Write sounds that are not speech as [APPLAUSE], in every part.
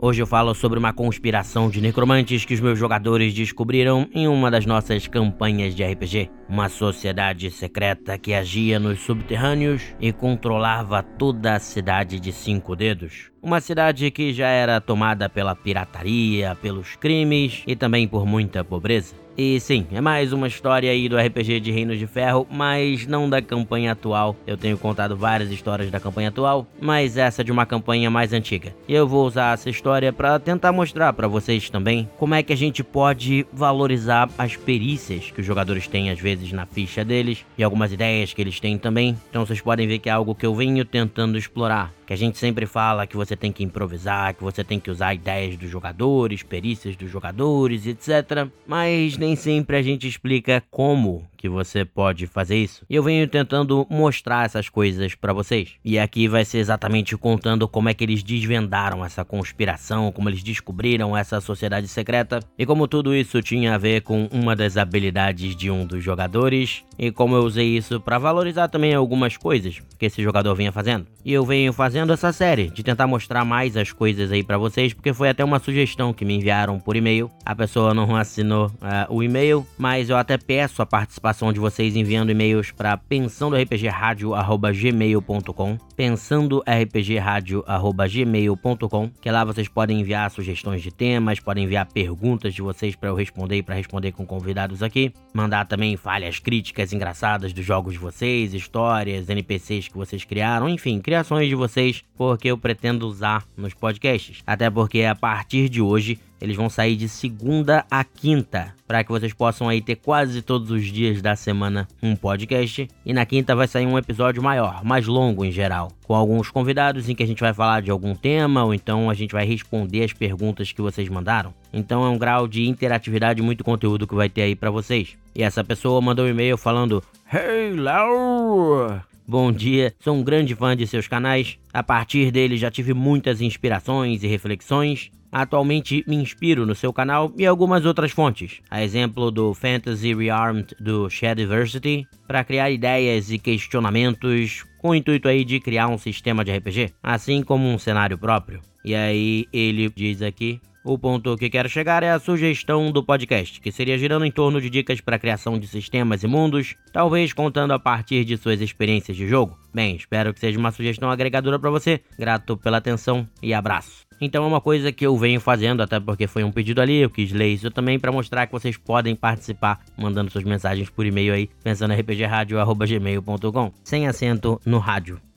Hoje eu falo sobre uma conspiração de necromantes que os meus jogadores descobriram em uma das nossas campanhas de RPG. Uma sociedade secreta que agia nos subterrâneos e controlava toda a cidade de Cinco Dedos. Uma cidade que já era tomada pela pirataria, pelos crimes e também por muita pobreza. E sim, é mais uma história aí do RPG de Reinos de Ferro, mas não da campanha atual. Eu tenho contado várias histórias da campanha atual, mas essa de uma campanha mais antiga. E eu vou usar essa história para tentar mostrar para vocês também como é que a gente pode valorizar as perícias que os jogadores têm às vezes na ficha deles e algumas ideias que eles têm também. Então vocês podem ver que é algo que eu venho tentando explorar que a gente sempre fala que você tem que improvisar, que você tem que usar ideias dos jogadores, perícias dos jogadores, etc. Mas nem sempre a gente explica como que você pode fazer isso. Eu venho tentando mostrar essas coisas para vocês. E aqui vai ser exatamente contando como é que eles desvendaram essa conspiração, como eles descobriram essa sociedade secreta e como tudo isso tinha a ver com uma das habilidades de um dos jogadores e como eu usei isso para valorizar também algumas coisas que esse jogador vinha fazendo. E eu venho fazendo essa série de tentar mostrar mais as coisas aí para vocês, porque foi até uma sugestão que me enviaram por e-mail. A pessoa não assinou uh, o e-mail, mas eu até peço a participação participação de vocês enviando e-mails para pensandorpgradio@gmail.com, pensandorpgradio@gmail.com, que lá vocês podem enviar sugestões de temas, podem enviar perguntas de vocês para eu responder e para responder com convidados aqui, mandar também falhas críticas engraçadas dos jogos de vocês, histórias, NPCs que vocês criaram, enfim, criações de vocês, porque eu pretendo usar nos podcasts. Até porque a partir de hoje eles vão sair de segunda a quinta, para que vocês possam aí ter quase todos os dias da semana um podcast. E na quinta vai sair um episódio maior, mais longo em geral, com alguns convidados em que a gente vai falar de algum tema ou então a gente vai responder as perguntas que vocês mandaram. Então é um grau de interatividade muito conteúdo que vai ter aí para vocês. E essa pessoa mandou um e-mail falando: Hey, Léo! Bom dia, sou um grande fã de seus canais. A partir dele já tive muitas inspirações e reflexões. Atualmente me inspiro no seu canal e algumas outras fontes, a exemplo do Fantasy Rearmed do Shadiversity, para criar ideias e questionamentos com o intuito aí de criar um sistema de RPG, assim como um cenário próprio. E aí ele diz aqui o ponto que quero chegar é a sugestão do podcast, que seria girando em torno de dicas para a criação de sistemas e mundos, talvez contando a partir de suas experiências de jogo. Bem, espero que seja uma sugestão agregadora para você. Grato pela atenção e abraço. Então é uma coisa que eu venho fazendo, até porque foi um pedido ali, eu quis ler isso também para mostrar que vocês podem participar mandando suas mensagens por e-mail aí, pensando rpgradio@gmail.com, sem acento no rádio.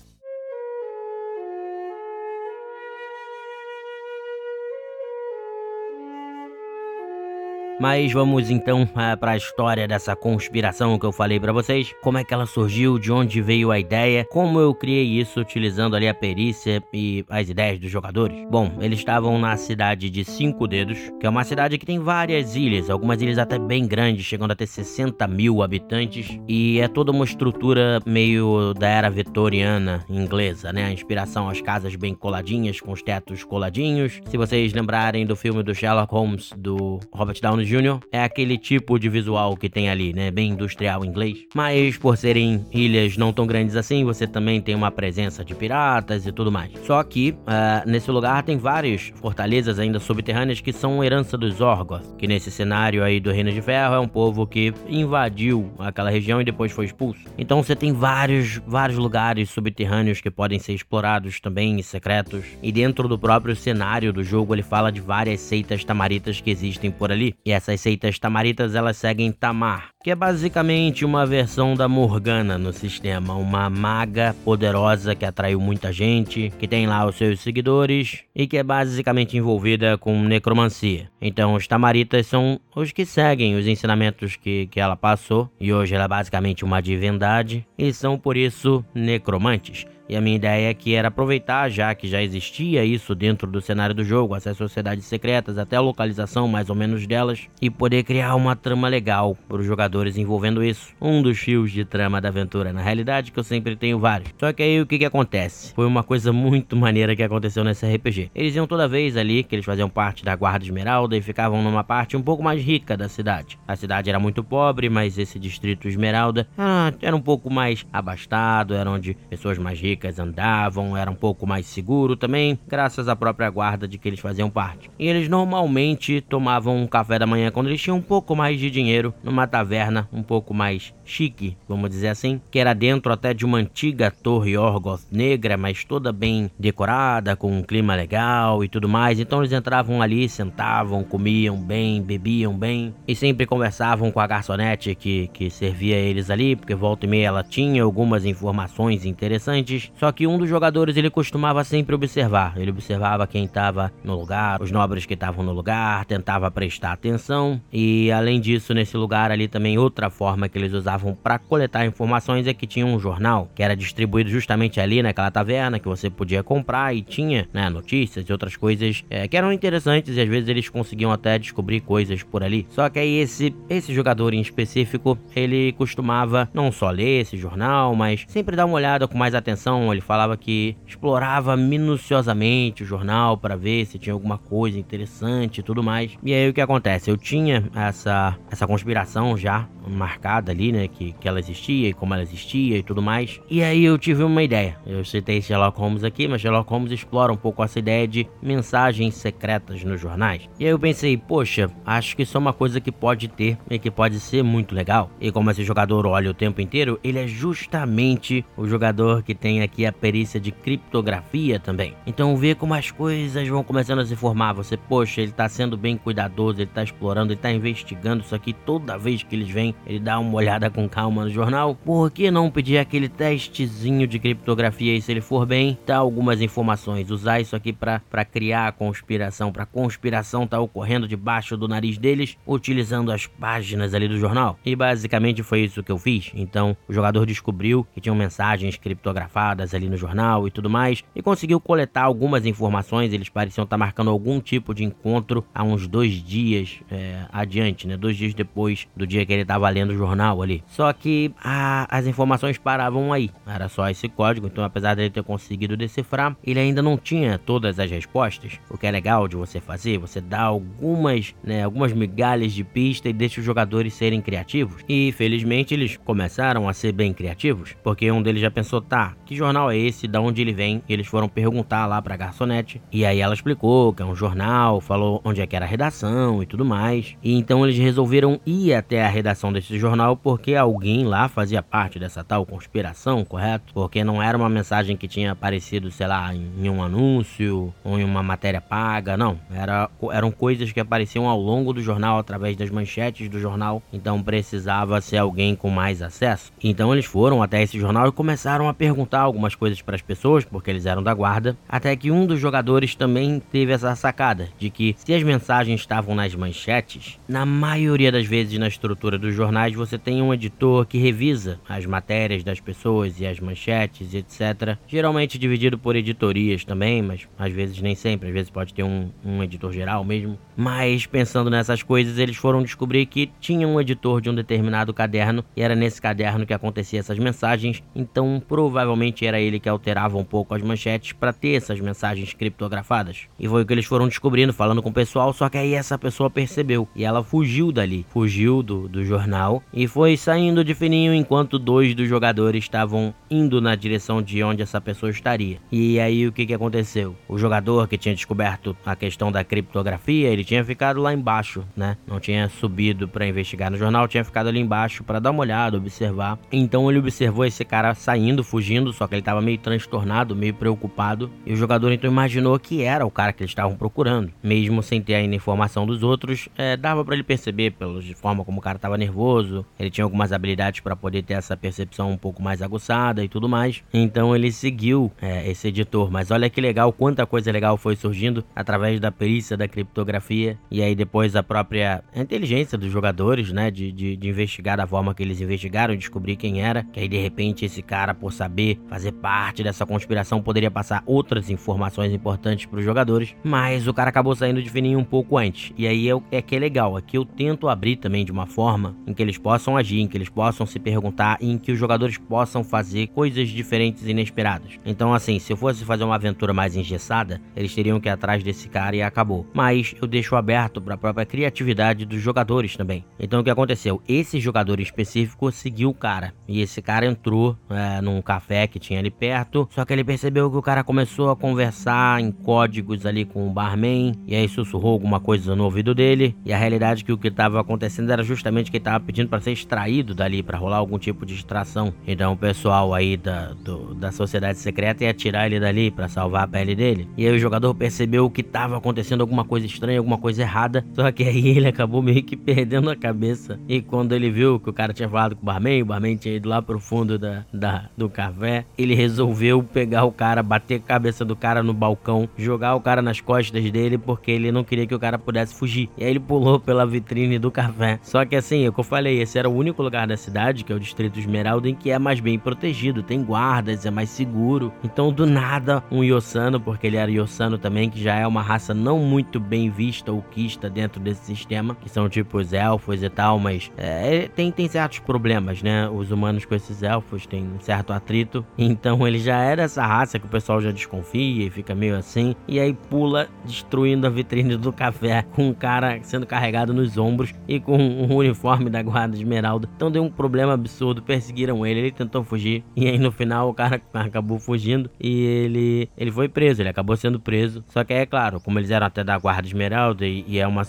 Mas vamos então é, para a história dessa conspiração que eu falei para vocês. Como é que ela surgiu, de onde veio a ideia, como eu criei isso utilizando ali a perícia e as ideias dos jogadores. Bom, eles estavam na cidade de Cinco Dedos, que é uma cidade que tem várias ilhas, algumas ilhas até bem grandes, chegando a ter 60 mil habitantes. E é toda uma estrutura meio da era vitoriana inglesa, né? A inspiração às casas bem coladinhas, com os tetos coladinhos. Se vocês lembrarem do filme do Sherlock Holmes, do Robert Downey Jr. é aquele tipo de visual que tem ali, né? Bem industrial inglês. Mas por serem ilhas não tão grandes assim, você também tem uma presença de piratas e tudo mais. Só que uh, nesse lugar tem várias fortalezas ainda subterrâneas que são herança dos Orgoth, que nesse cenário aí do Reino de Ferro é um povo que invadiu aquela região e depois foi expulso. Então você tem vários, vários lugares subterrâneos que podem ser explorados também e secretos. E dentro do próprio cenário do jogo ele fala de várias seitas tamaritas que existem por ali. E essas seitas tamaritas elas seguem Tamar, que é basicamente uma versão da Morgana no sistema, uma maga poderosa que atraiu muita gente, que tem lá os seus seguidores e que é basicamente envolvida com necromancia. Então os tamaritas são os que seguem os ensinamentos que, que ela passou, e hoje ela é basicamente uma divindade, e são por isso necromantes. E a minha ideia aqui era aproveitar, já que já existia isso dentro do cenário do jogo, essas sociedades secretas, até a localização mais ou menos delas, e poder criar uma trama legal para os jogadores envolvendo isso. Um dos fios de trama da aventura, na realidade, que eu sempre tenho vários. Só que aí o que, que acontece? Foi uma coisa muito maneira que aconteceu nesse RPG. Eles iam toda vez ali, que eles faziam parte da Guarda Esmeralda e ficavam numa parte um pouco mais rica da cidade. A cidade era muito pobre, mas esse distrito Esmeralda era, era um pouco mais abastado, era onde pessoas mais ricas andavam, era um pouco mais seguro também, graças à própria guarda de que eles faziam parte. E eles normalmente tomavam um café da manhã quando eles tinham um pouco mais de dinheiro numa taverna um pouco mais chique, vamos dizer assim, que era dentro até de uma antiga torre Orgoth negra, mas toda bem decorada, com um clima legal e tudo mais. Então eles entravam ali, sentavam, comiam bem, bebiam bem e sempre conversavam com a garçonete que, que servia eles ali, porque volta e meia ela tinha algumas informações interessantes. Só que um dos jogadores ele costumava sempre observar, ele observava quem estava no lugar, os nobres que estavam no lugar, tentava prestar atenção e além disso nesse lugar ali também outra forma que eles usavam usavam para coletar informações é que tinha um jornal que era distribuído justamente ali naquela taverna que você podia comprar e tinha né, notícias e outras coisas é, que eram interessantes e às vezes eles conseguiam até descobrir coisas por ali. Só que aí esse, esse jogador em específico ele costumava não só ler esse jornal, mas sempre dar uma olhada com mais atenção. Ele falava que explorava minuciosamente o jornal para ver se tinha alguma coisa interessante e tudo mais. E aí o que acontece? Eu tinha essa, essa conspiração já marcada ali, né? Que, que ela existia e como ela existia e tudo mais. E aí eu tive uma ideia. Eu citei Sherlock Holmes aqui, mas Sherlock Holmes explora um pouco essa ideia de mensagens secretas nos jornais. E aí eu pensei, poxa, acho que isso é uma coisa que pode ter e que pode ser muito legal. E como esse jogador olha o tempo inteiro, ele é justamente o jogador que tem aqui a perícia de criptografia também. Então vê como as coisas vão começando a se formar. Você, poxa, ele tá sendo bem cuidadoso, ele tá explorando, ele tá investigando isso aqui toda vez que eles vêm ele dá uma olhada com calma no jornal. Por que não pedir aquele testezinho de criptografia e se ele for bem, dá algumas informações. Usar isso aqui para criar a conspiração, para conspiração tá ocorrendo debaixo do nariz deles, utilizando as páginas ali do jornal. E basicamente foi isso que eu fiz. Então, o jogador descobriu que tinham mensagens criptografadas ali no jornal e tudo mais, e conseguiu coletar algumas informações. Eles pareciam estar tá marcando algum tipo de encontro há uns dois dias é, adiante, né? Dois dias depois do dia que ele estava lendo o jornal ali. Só que a, as informações paravam aí. Era só esse código, então apesar dele ter conseguido decifrar, ele ainda não tinha todas as respostas. O que é legal de você fazer, você dá algumas, né, algumas migalhas de pista e deixa os jogadores serem criativos. E felizmente eles começaram a ser bem criativos, porque um deles já pensou, tá, que jornal é esse, da onde ele vem? E eles foram perguntar lá pra garçonete. E aí ela explicou que é um jornal, falou onde é que era a redação e tudo mais. E então eles resolveram ir até a redação desse jornal porque alguém lá fazia parte dessa tal conspiração, correto? Porque não era uma mensagem que tinha aparecido, sei lá, em um anúncio ou em uma matéria paga, não. Era, eram coisas que apareciam ao longo do jornal através das manchetes do jornal, então precisava ser alguém com mais acesso. Então eles foram até esse jornal e começaram a perguntar algumas coisas para as pessoas, porque eles eram da guarda, até que um dos jogadores também teve essa sacada de que se as mensagens estavam nas manchetes, na maioria das vezes na estrutura do jornal jornais você tem um editor que revisa as matérias das pessoas e as manchetes, etc. Geralmente dividido por editorias também, mas às vezes nem sempre, às vezes pode ter um, um editor geral mesmo. Mas pensando nessas coisas, eles foram descobrir que tinha um editor de um determinado caderno e era nesse caderno que acontecia essas mensagens, então provavelmente era ele que alterava um pouco as manchetes para ter essas mensagens criptografadas. E foi o que eles foram descobrindo, falando com o pessoal, só que aí essa pessoa percebeu e ela fugiu dali, fugiu do, do jornal e foi saindo de fininho enquanto dois dos jogadores estavam indo na direção de onde essa pessoa estaria. E aí o que, que aconteceu? O jogador que tinha descoberto a questão da criptografia, ele tinha ficado lá embaixo, né? Não tinha subido para investigar no jornal, tinha ficado ali embaixo para dar uma olhada, observar. Então ele observou esse cara saindo, fugindo, só que ele estava meio transtornado, meio preocupado. E o jogador então imaginou que era o cara que eles estavam procurando, mesmo sem ter ainda informação dos outros, é, dava para ele perceber pela forma como o cara estava nervoso ele tinha algumas habilidades para poder ter essa percepção um pouco mais aguçada e tudo mais. Então ele seguiu é, esse editor. Mas olha que legal, quanta coisa legal foi surgindo através da perícia da criptografia e aí depois a própria inteligência dos jogadores, né, de, de, de investigar da forma que eles investigaram, descobrir quem era. Que aí de repente esse cara, por saber fazer parte dessa conspiração, poderia passar outras informações importantes para os jogadores. Mas o cara acabou saindo de fininho um pouco antes. E aí é, é que é legal, aqui eu tento abrir também de uma forma em que eles possam agir, que eles possam se perguntar e em que os jogadores possam fazer coisas diferentes e inesperadas. Então, assim, se eu fosse fazer uma aventura mais engessada, eles teriam que ir atrás desse cara e acabou. Mas eu deixo aberto para a própria criatividade dos jogadores também. Então, o que aconteceu? Esse jogador específico seguiu o cara e esse cara entrou é, num café que tinha ali perto. Só que ele percebeu que o cara começou a conversar em códigos ali com o barman e aí sussurrou alguma coisa no ouvido dele. E a realidade é que o que estava acontecendo era justamente que ele estava pedindo para ser extraído dali, para rolar algum tipo de extração. Então o pessoal aí da, do, da sociedade secreta ia tirar ele dali para salvar a pele dele. E aí o jogador percebeu que estava acontecendo alguma coisa estranha, alguma coisa errada. Só que aí ele acabou meio que [LAUGHS] perdendo a cabeça. E quando ele viu que o cara tinha falado com o barman, o barman tinha ido lá pro fundo da, da, do café, ele resolveu pegar o cara, bater a cabeça do cara no balcão, jogar o cara nas costas dele porque ele não queria que o cara pudesse fugir. E aí ele pulou pela vitrine do café. Só que assim, é o que eu falei, esse era o único lugar da cidade, que é o Distrito Esmeralda, em que é mais bem protegido, tem guardas, é mais seguro. Então, do nada, um Yossano, porque ele era Yossano também, que já é uma raça não muito bem vista ou quista dentro desse sistema, que são tipo os elfos e tal, mas é, tem, tem certos problemas, né? Os humanos com esses elfos têm um certo atrito. Então ele já era essa raça que o pessoal já desconfia e fica meio assim. E aí pula destruindo a vitrine do café com um cara sendo carregado nos ombros e com um uniforme da guarda esmeralda. Então deu um problema absurdo, perseguiram ele, ele tentou fugir e aí no final o cara [LAUGHS] acabou fugindo e ele ele foi preso, ele acabou sendo preso. Só que é claro, como eles eram até da guarda esmeralda e, e é uma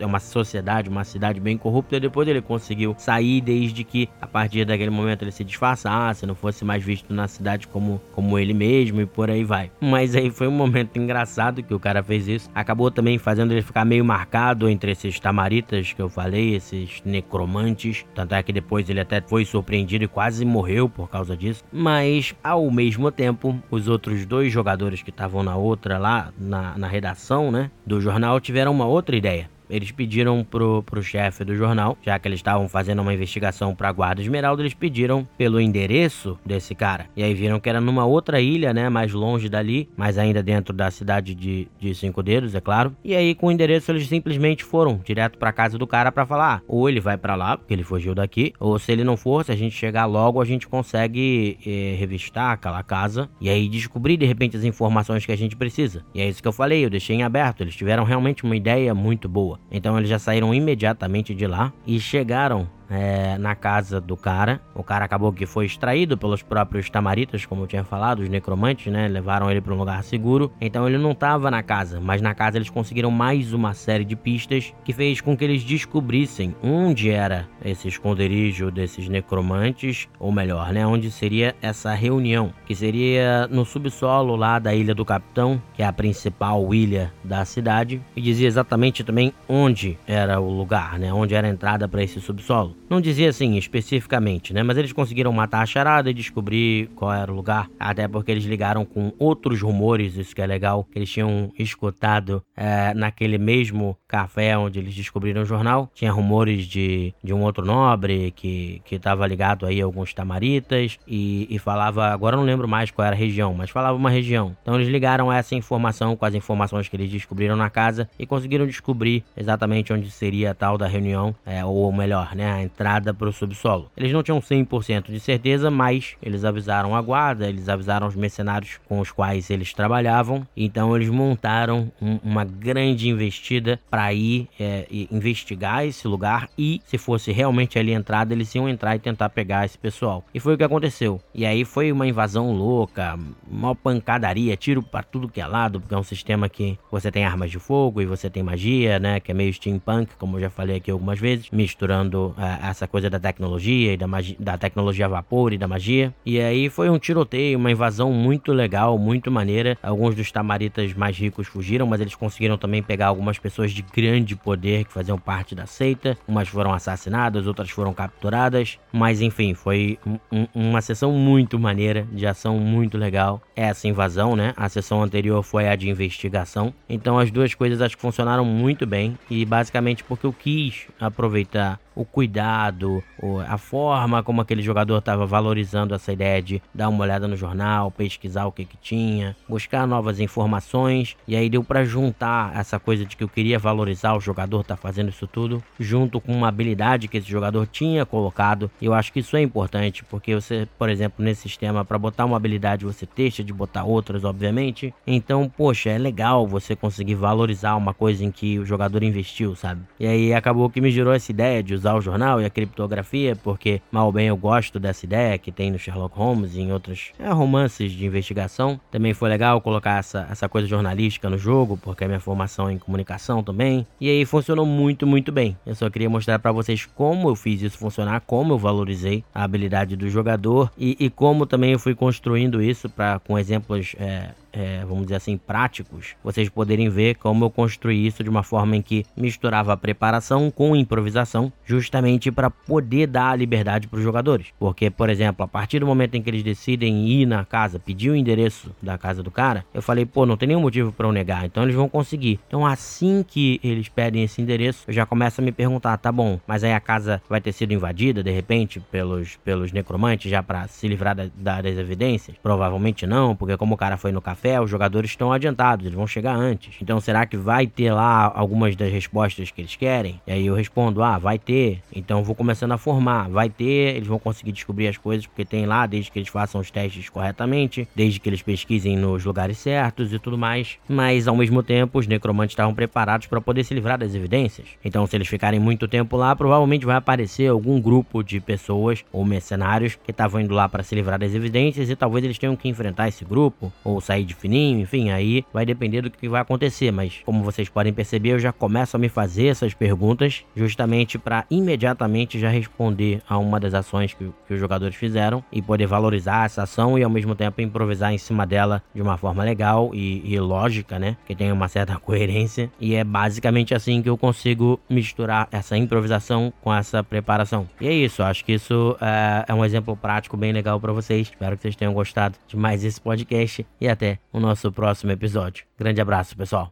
é uma sociedade, uma cidade bem corrupta, depois ele conseguiu sair desde que a partir daquele momento ele se disfarçasse, não fosse mais visto na cidade como como ele mesmo e por aí vai. Mas aí foi um momento engraçado que o cara fez isso. Acabou também fazendo ele ficar meio marcado entre esses tamaritas que eu falei, esses necromantes. Tanto é que depois ele até foi surpreendido e quase morreu por causa disso. Mas ao mesmo tempo, os outros dois jogadores que estavam na outra lá, na, na redação, né, do jornal, tiveram uma outra ideia. Eles pediram pro, pro chefe do jornal, já que eles estavam fazendo uma investigação pra Guarda Esmeralda, eles pediram pelo endereço desse cara. E aí viram que era numa outra ilha, né? Mais longe dali, mas ainda dentro da cidade de, de Cinco Dedos, é claro. E aí, com o endereço, eles simplesmente foram direto pra casa do cara para falar: ah, ou ele vai para lá, porque ele fugiu daqui, ou se ele não for, se a gente chegar logo, a gente consegue eh, revistar aquela casa e aí descobrir de repente as informações que a gente precisa. E é isso que eu falei, eu deixei em aberto. Eles tiveram realmente uma ideia muito boa. Então eles já saíram imediatamente de lá e chegaram é, na casa do cara. O cara acabou que foi extraído pelos próprios tamaritas, como eu tinha falado, os necromantes, né? Levaram ele para um lugar seguro. Então ele não estava na casa, mas na casa eles conseguiram mais uma série de pistas que fez com que eles descobrissem onde era esse esconderijo desses necromantes, ou melhor, né? Onde seria essa reunião, que seria no subsolo lá da Ilha do Capitão, que é a principal ilha da cidade, e dizia exatamente também onde era o lugar, né? Onde era a entrada para esse subsolo. Não dizia assim especificamente, né? Mas eles conseguiram matar a charada e descobrir qual era o lugar. Até porque eles ligaram com outros rumores, isso que é legal, que eles tinham escutado é, naquele mesmo café onde eles descobriram o jornal. Tinha rumores de, de um outro nobre que estava ligado aí a alguns tamaritas e, e falava, agora não lembro mais qual era a região, mas falava uma região. Então eles ligaram essa informação com as informações que eles descobriram na casa e conseguiram descobrir exatamente onde seria a tal da reunião, é, ou melhor, né? A entrada para o subsolo. Eles não tinham 100% de certeza, mas eles avisaram a guarda, eles avisaram os mercenários com os quais eles trabalhavam, então eles montaram um, uma grande investida para ir é, investigar esse lugar e, se fosse realmente ali a entrada, eles iam entrar e tentar pegar esse pessoal. E foi o que aconteceu. E aí foi uma invasão louca, uma pancadaria, tiro para tudo que é lado, porque é um sistema que você tem armas de fogo e você tem magia, né, que é meio steampunk, como eu já falei aqui algumas vezes, misturando é, essa coisa da tecnologia e da, magia, da tecnologia a vapor e da magia. E aí foi um tiroteio, uma invasão muito legal, muito maneira. Alguns dos tamaritas mais ricos fugiram, mas eles conseguiram também pegar algumas pessoas de grande poder que faziam parte da seita. Umas foram assassinadas, outras foram capturadas. Mas enfim, foi um, uma sessão muito maneira, de ação muito legal. Essa invasão, né? A sessão anterior foi a de investigação. Então as duas coisas acho que funcionaram muito bem. E basicamente porque eu quis aproveitar o cuidado, a forma como aquele jogador estava valorizando essa ideia de dar uma olhada no jornal, pesquisar o que que tinha, buscar novas informações, e aí deu para juntar essa coisa de que eu queria valorizar o jogador tá fazendo isso tudo, junto com uma habilidade que esse jogador tinha colocado. Eu acho que isso é importante, porque você, por exemplo, nesse sistema para botar uma habilidade você deixa de botar outras, obviamente. Então, poxa, é legal você conseguir valorizar uma coisa em que o jogador investiu, sabe? E aí acabou que me gerou essa ideia de usar o jornal e a criptografia, porque mal ou bem eu gosto dessa ideia que tem no Sherlock Holmes e em outros é, romances de investigação. Também foi legal colocar essa, essa coisa jornalística no jogo, porque é minha formação em comunicação também. E aí funcionou muito, muito bem. Eu só queria mostrar para vocês como eu fiz isso funcionar, como eu valorizei a habilidade do jogador e, e como também eu fui construindo isso para com exemplos é, é, vamos dizer assim, práticos, vocês poderem ver como eu construí isso de uma forma em que misturava a preparação com improvisação, justamente para poder dar a liberdade para os jogadores. Porque, por exemplo, a partir do momento em que eles decidem ir na casa, pedir o endereço da casa do cara, eu falei, pô, não tem nenhum motivo para eu negar, então eles vão conseguir. Então, assim que eles pedem esse endereço, eu já começo a me perguntar, tá bom, mas aí a casa vai ter sido invadida de repente pelos, pelos necromantes já para se livrar da, da, das evidências? Provavelmente não, porque como o cara foi no café café, os jogadores estão adiantados, eles vão chegar antes. Então será que vai ter lá algumas das respostas que eles querem? E aí eu respondo: ah, vai ter. Então vou começando a formar. Vai ter, eles vão conseguir descobrir as coisas porque tem lá, desde que eles façam os testes corretamente, desde que eles pesquisem nos lugares certos e tudo mais. Mas ao mesmo tempo, os necromantes estavam preparados para poder se livrar das evidências. Então, se eles ficarem muito tempo lá, provavelmente vai aparecer algum grupo de pessoas ou mercenários que estavam indo lá para se livrar das evidências e talvez eles tenham que enfrentar esse grupo ou sair de fininho, enfim, aí vai depender do que vai acontecer, mas como vocês podem perceber, eu já começo a me fazer essas perguntas justamente para imediatamente já responder a uma das ações que, que, os jogadores fizeram e poder valorizar essa ação e ao mesmo tempo improvisar em cima dela de uma forma legal e, e lógica, né? Que tenha uma certa [LAUGHS] coerência e é basicamente assim que eu consigo misturar essa improvisação com essa preparação. E é isso, acho que isso é, é um exemplo prático bem legal para vocês. Espero que vocês tenham gostado de mais esse podcast e até o nosso próximo episódio. Grande abraço, pessoal.